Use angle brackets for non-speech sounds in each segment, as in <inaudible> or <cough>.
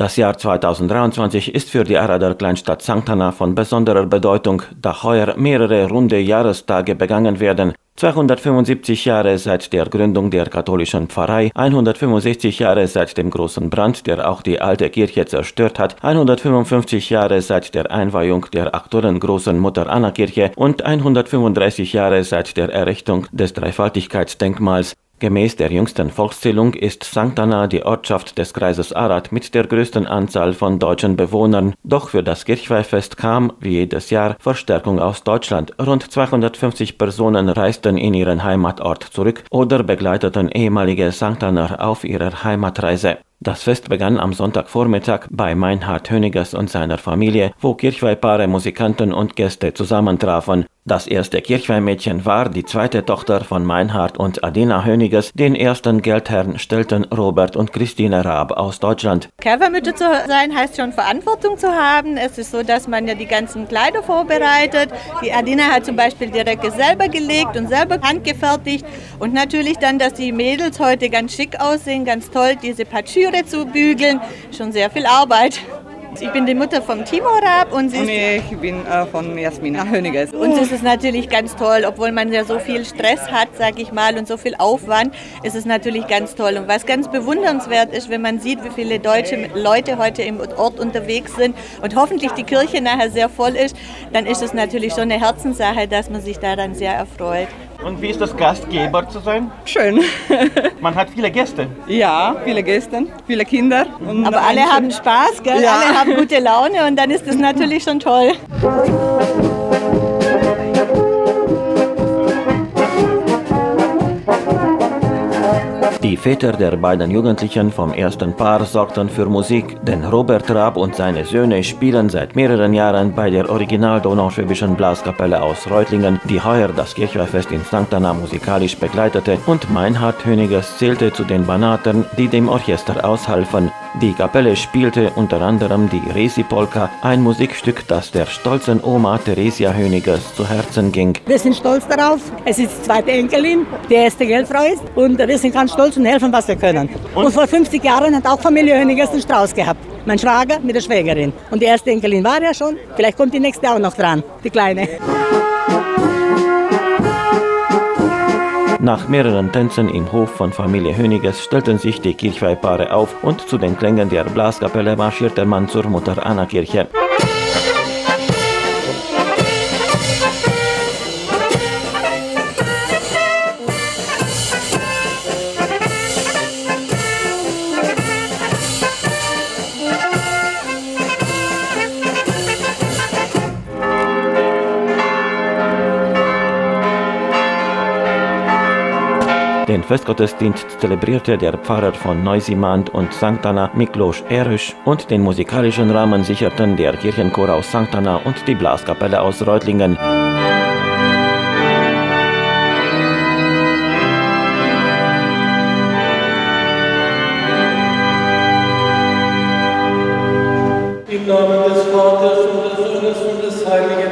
Das Jahr 2023 ist für die Arader Kleinstadt St. Anna von besonderer Bedeutung, da heuer mehrere runde Jahrestage begangen werden. 275 Jahre seit der Gründung der katholischen Pfarrei, 165 Jahre seit dem großen Brand, der auch die alte Kirche zerstört hat, 155 Jahre seit der Einweihung der aktuellen großen Mutter Anna Kirche und 135 Jahre seit der Errichtung des Dreifaltigkeitsdenkmals. Gemäß der jüngsten Volkszählung ist St. Anna die Ortschaft des Kreises Arad mit der größten Anzahl von deutschen Bewohnern. Doch für das Kirchweihfest kam, wie jedes Jahr, Verstärkung aus Deutschland. Rund 250 Personen reisten in ihren Heimatort zurück oder begleiteten ehemalige St. Anna auf ihrer Heimatreise. Das Fest begann am Sonntagvormittag bei Meinhard Höniges und seiner Familie, wo Kirchweihpaare, Musikanten und Gäste zusammentrafen. Das erste Kirchweihmädchen war die zweite Tochter von Meinhard und Adina Höniges. Den ersten Geldherrn stellten Robert und Christine Raab aus Deutschland. Kerbermütter zu sein heißt schon Verantwortung zu haben. Es ist so, dass man ja die ganzen Kleider vorbereitet. Die Adina hat zum Beispiel die Röcke selber gelegt und selber handgefertigt. Und natürlich dann, dass die Mädels heute ganz schick aussehen, ganz toll, diese Patschüre zu bügeln. Schon sehr viel Arbeit. Ich bin die Mutter von Timo Raab und, und ich bin äh, von Jasmina Höniges. Uns ist es natürlich ganz toll, obwohl man ja so viel Stress hat, sag ich mal, und so viel Aufwand, ist es natürlich ganz toll. Und was ganz bewundernswert ist, wenn man sieht, wie viele deutsche Leute heute im Ort unterwegs sind und hoffentlich die Kirche nachher sehr voll ist, dann ist es natürlich schon eine Herzenssache, dass man sich daran sehr erfreut. Und wie ist das Gastgeber zu sein? Schön. <laughs> Man hat viele Gäste. Ja, viele Gäste, viele Kinder. Aber alle haben Spaß, gell? Ja. alle haben gute Laune und dann ist das natürlich schon toll. <laughs> Die Väter der beiden Jugendlichen vom ersten Paar sorgten für Musik, denn Robert Raab und seine Söhne spielen seit mehreren Jahren bei der Original Donauschwäbischen Blaskapelle aus Reutlingen, die heuer das Kirchweihfest in St. Anna musikalisch begleitete, und Meinhard Höniges zählte zu den Banatern, die dem Orchester aushalfen. Die Kapelle spielte unter anderem die Resi-Polka, ein Musikstück, das der stolzen Oma Theresia Höniges zu Herzen ging. Wir sind stolz darauf. Es ist die zweite Enkelin, die erste Geldfrau ist und wir sind ganz stolz und helfen, was wir können. Und, und vor 50 Jahren hat auch Familie Höniges einen Strauß gehabt. Mein Schwager mit der Schwägerin. Und die erste Enkelin war ja schon. Vielleicht kommt die nächste auch noch dran, die Kleine. Nach mehreren Tänzen im Hof von Familie Höniges stellten sich die Kirchweihpaare auf und zu den Klängen der Blaskapelle marschierte man zur Mutter Anna Kirche. Den Festgottesdienst zelebrierte der Pfarrer von Neusimand und St. Anna Miklos Erüsch und den musikalischen Rahmen sicherten der Kirchenchor aus St. Anna und die Blaskapelle aus Reutlingen. Im Namen des Vaters und des Sohnes und des Heiligen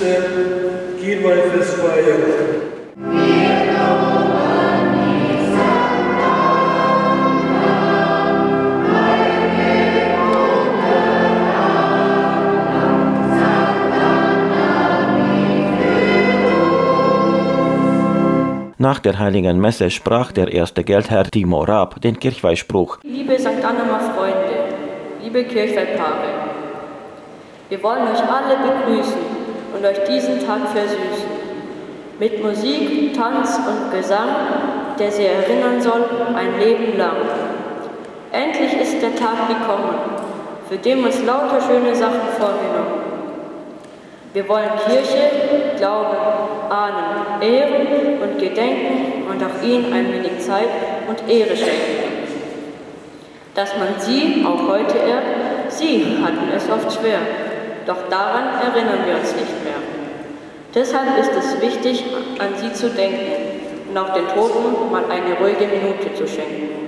155. Kirchweihfest feiern. Nach der heiligen Messe sprach der erste Geldherr Timo Raab den Kirchweihspruch. Liebe St. Annemer Freunde, liebe Kirchweihpaare, wir wollen euch alle begrüßen und euch diesen Tag versüßen. Mit Musik, Tanz und Gesang, der sie erinnern soll ein Leben lang. Endlich ist der Tag gekommen, für den uns lauter schöne Sachen vorgenommen. Wir wollen Kirche, Glaube, Ahnen, ehren und gedenken und auch ihnen ein wenig Zeit und Ehre schenken. Dass man sie auch heute ehrt, sie hatten es oft schwer. Doch daran erinnern wir uns nicht mehr. Deshalb ist es wichtig, an sie zu denken und auch den Toten mal eine ruhige Minute zu schenken.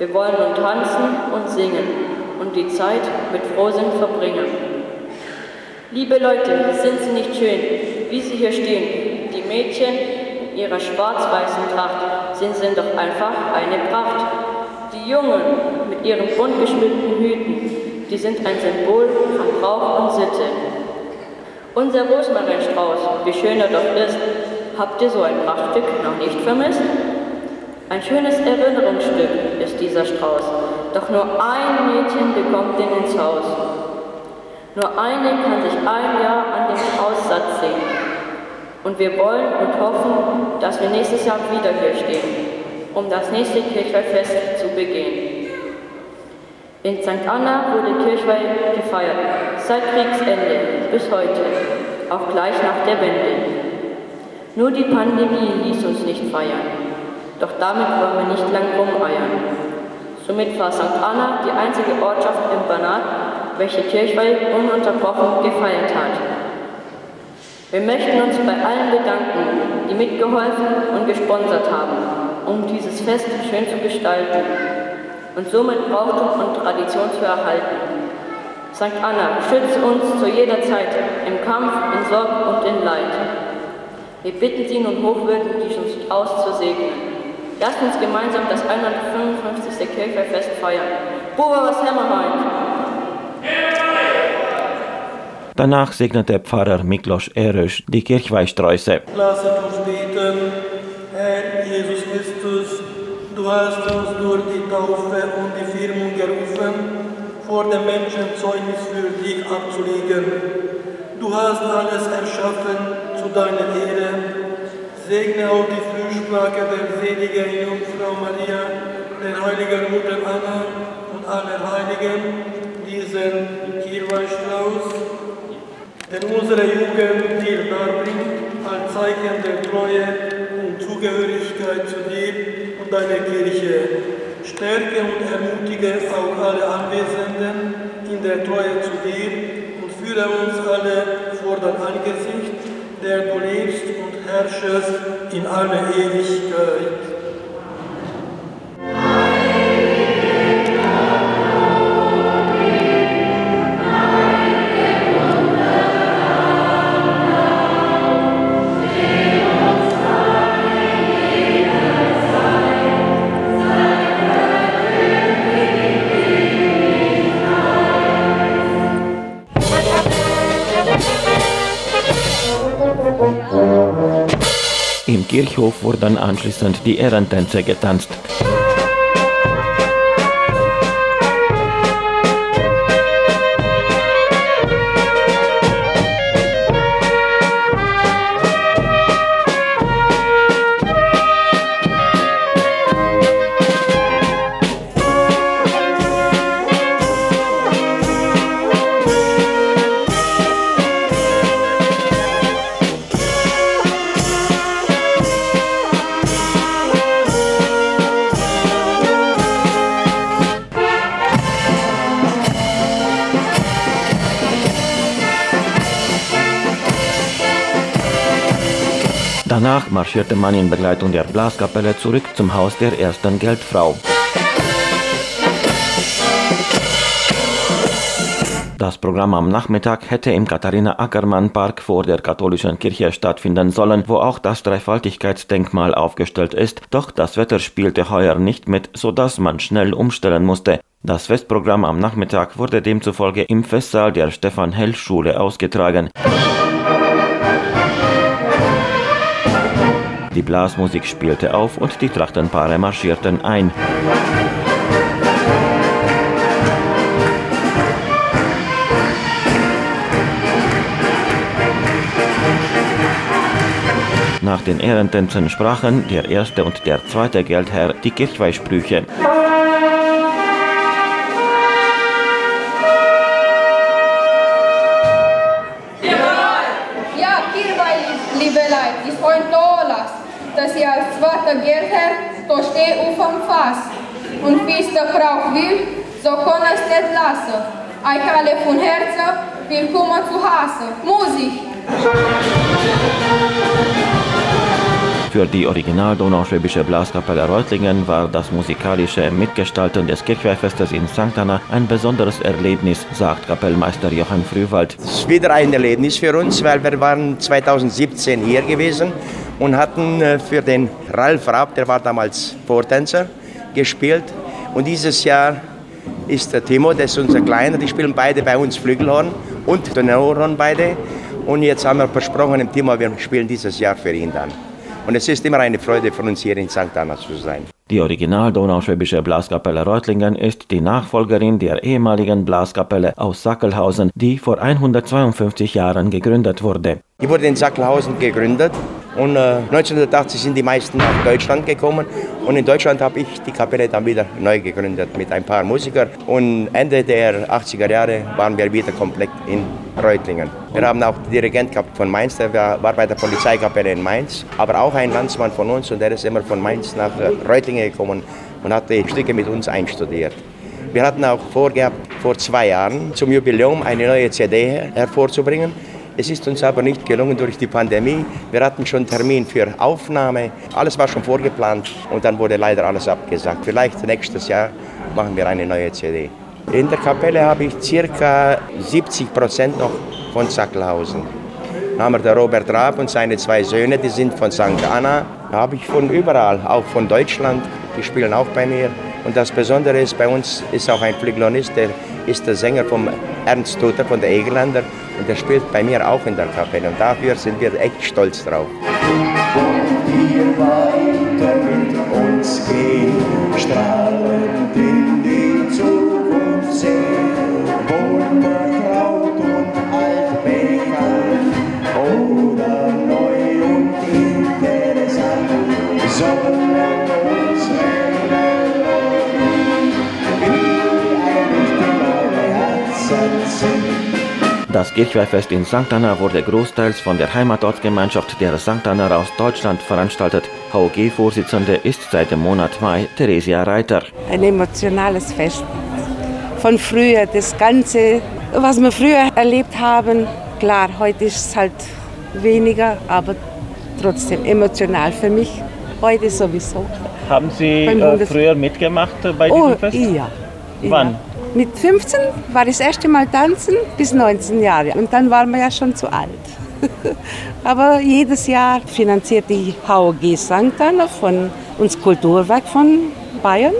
Wir wollen nun tanzen und singen und die Zeit mit Frohsinn verbringen. Liebe Leute, sind Sie nicht schön, wie Sie hier stehen? Die Mädchen in ihrer schwarz-weißen Tracht sind, sind doch einfach eine Pracht. Die Jungen mit ihren bunt geschmückten Hüten die sind ein Symbol von Brauch und Sitte. Unser Rosmarinstrauß, wie schön er doch ist, habt ihr so ein Prachtstück noch nicht vermisst? Ein schönes Erinnerungsstück ist dieser Strauß, doch nur ein Mädchen bekommt ihn ins Haus. Nur eine kann sich ein Jahr an dem Strauß satt sehen. Und wir wollen und hoffen, dass wir nächstes Jahr wieder hier stehen, um das nächste Kirchweihfest zu begehen. In St. Anna wurde Kirchweih gefeiert, seit Kriegsende bis heute, auch gleich nach der Wende. Nur die Pandemie ließ uns nicht feiern, doch damit wollen wir nicht lang rumeiern. Somit war St. Anna die einzige Ortschaft im Banat, welche Kirchweih ununterbrochen gefeiert hat. Wir möchten uns bei allen bedanken, die mitgeholfen und gesponsert haben, um dieses Fest schön zu gestalten und somit Brauchtum und Tradition zu erhalten. St. Anna, schütze uns zu jeder Zeit im Kampf, in Sorg und in Leid. Wir bitten Sie nun hochwürden, diesen Strauß zu segnen. Lasst uns gemeinsam das 155. Kirchweihfest feiern. Buba was Hammerheim! Danach segnete Pfarrer Miklos Erösch die Kirchweihsträuße. Lasset uns beten, Herr Jesus Christus, Du hast uns durch die Taufe und die Firmung gerufen, vor dem Menschen Zeugnis für dich abzulegen. Du hast alles erschaffen zu deiner Ehre. Segne auch die Fürsprache der seligen Jungfrau Maria, der heiligen Mutter Anna und aller Heiligen, diesen Kirchenstrauß, den unsere Jugend dir darbringt, als Zeichen der Treue und Zugehörigkeit zu dir deiner Kirche. Stärke und ermutige auch alle Anwesenden in der Treue zu dir und führe uns alle vor dein Angesicht, der du lebst und herrschest in alle Ewigkeit. Kirchhof wurden anschließend die Ehrentänze getanzt. Marschierte man in Begleitung der Blaskapelle zurück zum Haus der ersten Geldfrau. Das Programm am Nachmittag hätte im Katharina Ackermann Park vor der katholischen Kirche stattfinden sollen, wo auch das Dreifaltigkeitsdenkmal aufgestellt ist, doch das Wetter spielte heuer nicht mit, so dass man schnell umstellen musste. Das Festprogramm am Nachmittag wurde demzufolge im Festsaal der Stefan Hell Schule ausgetragen. Die Blasmusik spielte auf und die Trachtenpaare marschierten ein. Nach den Ehrentänzen sprachen der erste und der zweite Geldherr die Kirchweihsprüche. Lassen. Euch alle von Herzen willkommen zu Hause. Musik! Für die original donauschwäbische Blaskapelle Reutlingen war das musikalische Mitgestalten des Kirchweihfestes in St. Anna ein besonderes Erlebnis, sagt Kapellmeister Johann Frühwald. Es ist wieder ein Erlebnis für uns, weil wir waren 2017 hier gewesen und hatten äh, für den Ralf Raab, der war damals Vortänzer, gespielt. Und dieses Jahr ist der Timo, das ist unser Kleiner, die spielen beide bei uns Flügelhorn und Tenorhorn beide. Und jetzt haben wir versprochen dem Timo, wir spielen dieses Jahr für ihn dann. Und es ist immer eine Freude für uns hier in St. Anna zu sein. Die original donauschwäbische Blaskapelle Reutlingen ist die Nachfolgerin der ehemaligen Blaskapelle aus Sackelhausen, die vor 152 Jahren gegründet wurde. Die wurde in Sackelhausen gegründet und äh, 1980 sind die meisten nach Deutschland gekommen und in Deutschland habe ich die Kapelle dann wieder neu gegründet mit ein paar Musikern und Ende der 80er Jahre waren wir wieder komplett in Reutlingen. Wir haben auch den Dirigent gehabt von Mainz, der war bei der Polizeikapelle in Mainz, aber auch ein Landsmann von uns und der ist immer von Mainz nach äh, Reutlingen gekommen und hat die Stücke mit uns einstudiert. Wir hatten auch vorgehabt, vor zwei Jahren zum Jubiläum eine neue CD hervorzubringen. Es ist uns aber nicht gelungen durch die Pandemie. Wir hatten schon Termin für Aufnahme, alles war schon vorgeplant und dann wurde leider alles abgesagt. Vielleicht nächstes Jahr machen wir eine neue CD. In der Kapelle habe ich circa 70 Prozent noch von Sackelhausen. Dann haben wir den Robert Raab und seine zwei Söhne, die sind von St. Anna. Da habe ich von überall, auch von Deutschland, die spielen auch bei mir. Und das Besondere ist, bei uns ist auch ein Flügelhornist, der ist der Sänger vom Ernst Tuter von der Egeländer und der spielt bei mir auch in der Kapelle und dafür sind wir echt stolz drauf. Das Kirchweihfest in St. Anna wurde großteils von der Heimatortsgemeinschaft der St. Anna aus Deutschland veranstaltet. HOG-Vorsitzende ist seit dem Monat Mai Theresia Reiter. Ein emotionales Fest. Von früher, das Ganze, was wir früher erlebt haben. Klar, heute ist es halt weniger, aber trotzdem emotional für mich. Heute sowieso. Haben Sie äh, früher mitgemacht äh, bei Oh, diesem Fest? ja. Wann? Ja. Mit 15 war ich das erste Mal tanzen bis 19 Jahre. Und dann waren wir ja schon zu alt. <laughs> Aber jedes Jahr finanziert die HOG St. Anna von uns Kulturwerk von Bayern,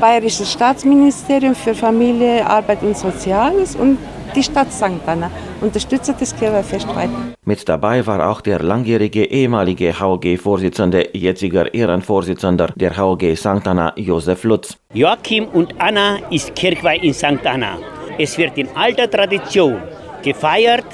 Bayerisches Staatsministerium für Familie, Arbeit und Soziales und die Stadt St. Anna unterstützt das Kirchweihfest weiter. Mit dabei war auch der langjährige ehemalige HOG-Vorsitzende, jetziger Ehrenvorsitzender der HOG St. Anna, Josef Lutz. Joachim und Anna ist Kirchweih in St. Anna. Es wird in alter Tradition gefeiert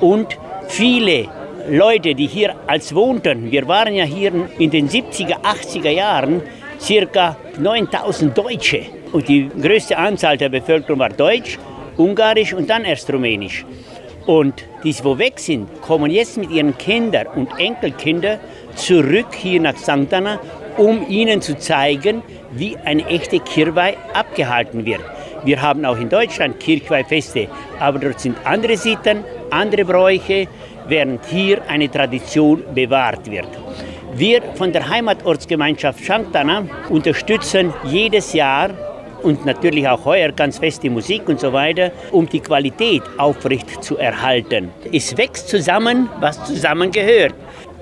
und viele Leute, die hier als wohnten, wir waren ja hier in den 70er, 80er Jahren circa 9000 Deutsche und die größte Anzahl der Bevölkerung war Deutsch, Ungarisch und dann erst Rumänisch. Und die, wo weg sind, kommen jetzt mit ihren Kindern und Enkelkindern zurück hier nach St. Um ihnen zu zeigen, wie eine echte Kirchweih abgehalten wird. Wir haben auch in Deutschland Kirchweihfeste, aber dort sind andere Sitten, andere Bräuche. während hier eine Tradition bewahrt wird. Wir von der Heimatortsgemeinschaft Shanktana unterstützen jedes Jahr und natürlich auch heuer ganz fest die Musik und so weiter, um die Qualität aufrecht zu erhalten. Es wächst zusammen, was zusammengehört.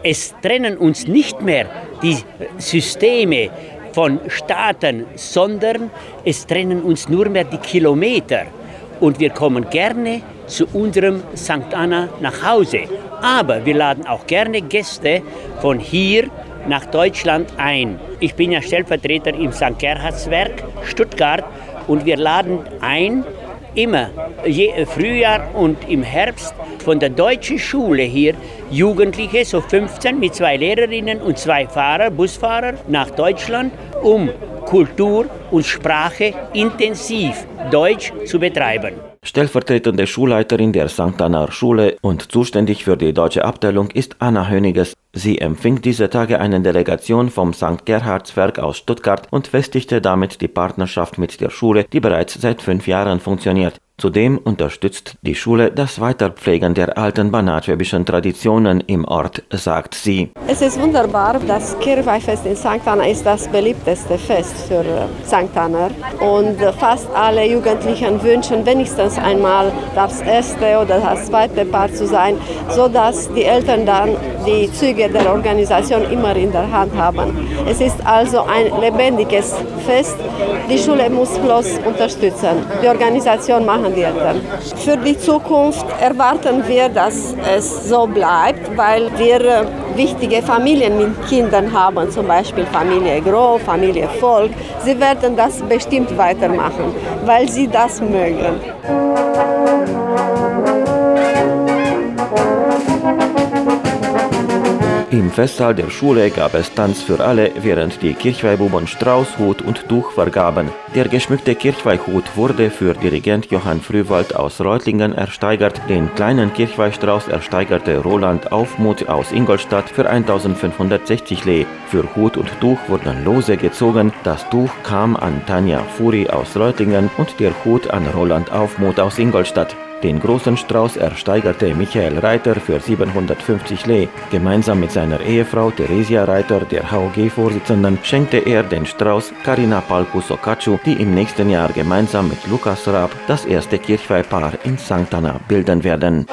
Es trennen uns nicht mehr die Systeme von Staaten, sondern es trennen uns nur mehr die Kilometer. Und wir kommen gerne zu unserem St. Anna nach Hause. Aber wir laden auch gerne Gäste von hier nach Deutschland ein. Ich bin ja Stellvertreter im St. Gerhardswerk Stuttgart und wir laden ein, immer je, Frühjahr und im Herbst von der deutschen Schule hier Jugendliche, so 15 mit zwei Lehrerinnen und zwei Fahrer, Busfahrer nach Deutschland, um Kultur und Sprache intensiv Deutsch zu betreiben. Stellvertretende Schulleiterin der St. Anna Schule und zuständig für die deutsche Abteilung ist Anna Höniges. Sie empfing diese Tage eine Delegation vom St. Gerhardswerk aus Stuttgart und festigte damit die Partnerschaft mit der Schule, die bereits seit fünf Jahren funktioniert. Zudem unterstützt die Schule das Weiterpflegen der alten banatschwäbischen Traditionen im Ort, sagt sie. Es ist wunderbar, das Kirchweihfest in St. Anna ist das beliebteste Fest für St. Anna und fast alle Jugendlichen wünschen wenigstens einmal das erste oder das zweite Paar zu sein, sodass die Eltern dann die Züge der Organisation immer in der Hand haben. Es ist also ein lebendiges Fest. Die Schule muss bloß unterstützen. Die Organisation machen machen wir. Für die Zukunft erwarten wir, dass es so bleibt, weil wir äh, wichtige Familien mit Kindern haben, zum Beispiel Familie Groh, Familie Volk. Sie werden das bestimmt weitermachen, weil sie das mögen. Im Festsaal der Schule gab es Tanz für alle, während die Kirchweihbuben Strauß, Hut und Tuch vergaben. Der geschmückte Kirchweihhut wurde für Dirigent Johann Frühwald aus Reutlingen ersteigert. Den kleinen Kirchweihstrauß ersteigerte Roland Aufmuth aus Ingolstadt für 1560 Lee. Für Hut und Tuch wurden Lose gezogen. Das Tuch kam an Tanja Furi aus Reutlingen und der Hut an Roland Aufmuth aus Ingolstadt. Den großen Strauß ersteigerte Michael Reiter für 750 Lee. Gemeinsam mit seiner Ehefrau Theresia Reiter, der HOG-Vorsitzenden, schenkte er den Strauß Karina Palkus Okachu, die im nächsten Jahr gemeinsam mit Lukas Raab das erste Kirchweihpaar in St. Anna bilden werden.